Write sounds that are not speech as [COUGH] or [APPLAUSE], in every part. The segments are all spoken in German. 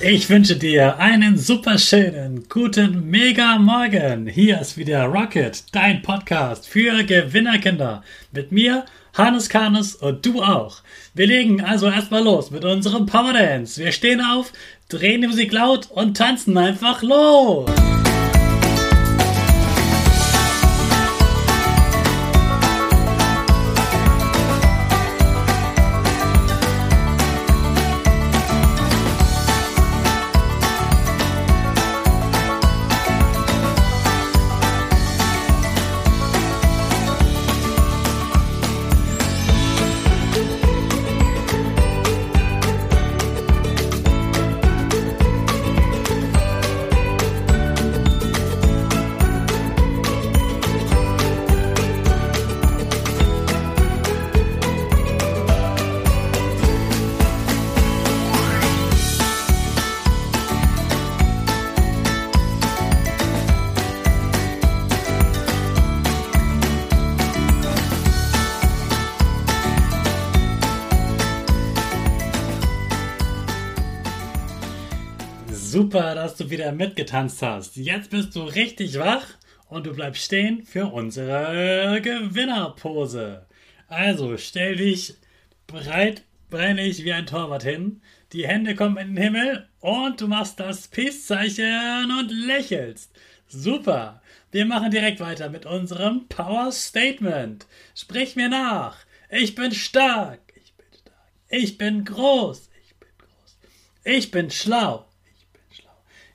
Ich wünsche dir einen super schönen, guten Mega Morgen. Hier ist wieder Rocket, dein Podcast für Gewinnerkinder. Mit mir, Hannes Karnes und du auch. Wir legen also erstmal los mit unserem Power Dance. Wir stehen auf, drehen die Musik laut und tanzen einfach los. Super, dass du wieder mitgetanzt hast. Jetzt bist du richtig wach und du bleibst stehen für unsere Gewinnerpose. Also stell dich breitbeinig wie ein Torwart hin, die Hände kommen in den Himmel und du machst das Peace-Zeichen und lächelst. Super. Wir machen direkt weiter mit unserem Power Statement. Sprich mir nach. Ich bin stark. Ich bin stark. Ich bin groß. Ich bin groß. Ich bin schlau.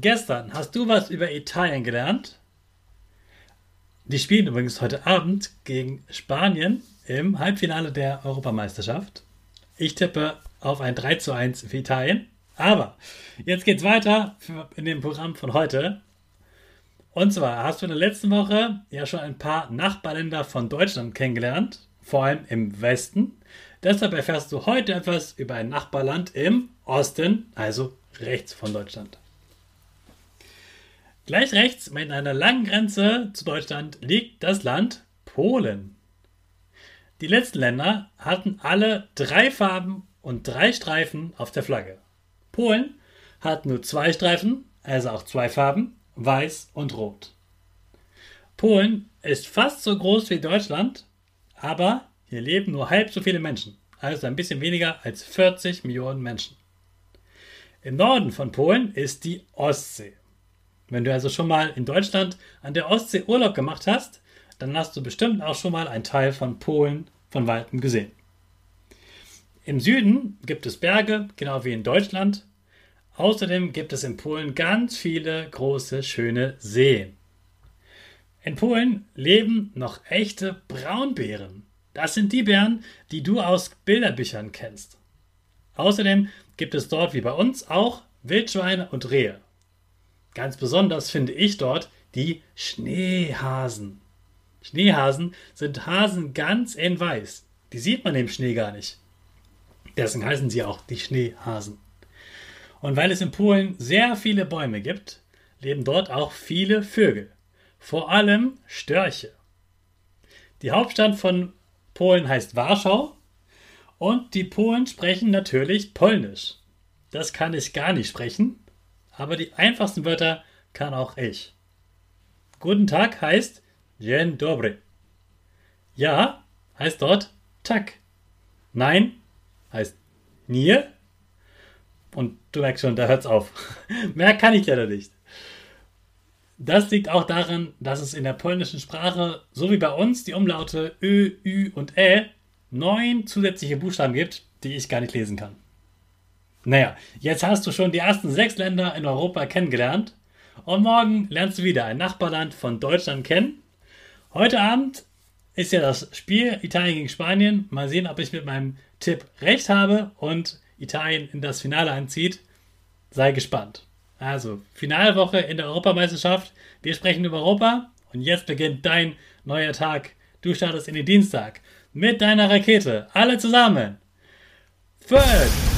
Gestern hast du was über Italien gelernt. Die spielen übrigens heute Abend gegen Spanien im Halbfinale der Europameisterschaft. Ich tippe auf ein 3 zu 1 für Italien. Aber jetzt geht's weiter in dem Programm von heute. Und zwar hast du in der letzten Woche ja schon ein paar Nachbarländer von Deutschland kennengelernt, vor allem im Westen. Deshalb erfährst du heute etwas über ein Nachbarland im Osten, also rechts von Deutschland. Gleich rechts mit einer langen Grenze zu Deutschland liegt das Land Polen. Die letzten Länder hatten alle drei Farben und drei Streifen auf der Flagge. Polen hat nur zwei Streifen, also auch zwei Farben, weiß und rot. Polen ist fast so groß wie Deutschland, aber hier leben nur halb so viele Menschen, also ein bisschen weniger als 40 Millionen Menschen. Im Norden von Polen ist die Ostsee. Wenn du also schon mal in Deutschland an der Ostsee Urlaub gemacht hast, dann hast du bestimmt auch schon mal einen Teil von Polen von weitem gesehen. Im Süden gibt es Berge, genau wie in Deutschland. Außerdem gibt es in Polen ganz viele große, schöne Seen. In Polen leben noch echte Braunbären. Das sind die Bären, die du aus Bilderbüchern kennst. Außerdem gibt es dort wie bei uns auch Wildschweine und Rehe. Ganz besonders finde ich dort die Schneehasen. Schneehasen sind Hasen ganz in weiß. Die sieht man im Schnee gar nicht. Deswegen heißen sie auch die Schneehasen. Und weil es in Polen sehr viele Bäume gibt, leben dort auch viele Vögel. Vor allem Störche. Die Hauptstadt von Polen heißt Warschau und die Polen sprechen natürlich Polnisch. Das kann ich gar nicht sprechen, aber die einfachsten Wörter kann auch ich. Guten Tag heißt Dzień dobry. Ja heißt dort Tak. Nein heißt Nie. Und du merkst schon, da hört's auf. [LAUGHS] Mehr kann ich leider nicht. Das liegt auch daran, dass es in der polnischen Sprache, so wie bei uns, die Umlaute Ö, Ü und Ä neun zusätzliche Buchstaben gibt, die ich gar nicht lesen kann. Naja, jetzt hast du schon die ersten sechs Länder in Europa kennengelernt und morgen lernst du wieder ein Nachbarland von Deutschland kennen. Heute Abend ist ja das Spiel Italien gegen Spanien. Mal sehen, ob ich mit meinem Tipp recht habe und Italien in das Finale einzieht. Sei gespannt. Also, Finalwoche in der Europameisterschaft. Wir sprechen über Europa und jetzt beginnt dein neuer Tag. Du startest in den Dienstag mit deiner Rakete. Alle zusammen. 5,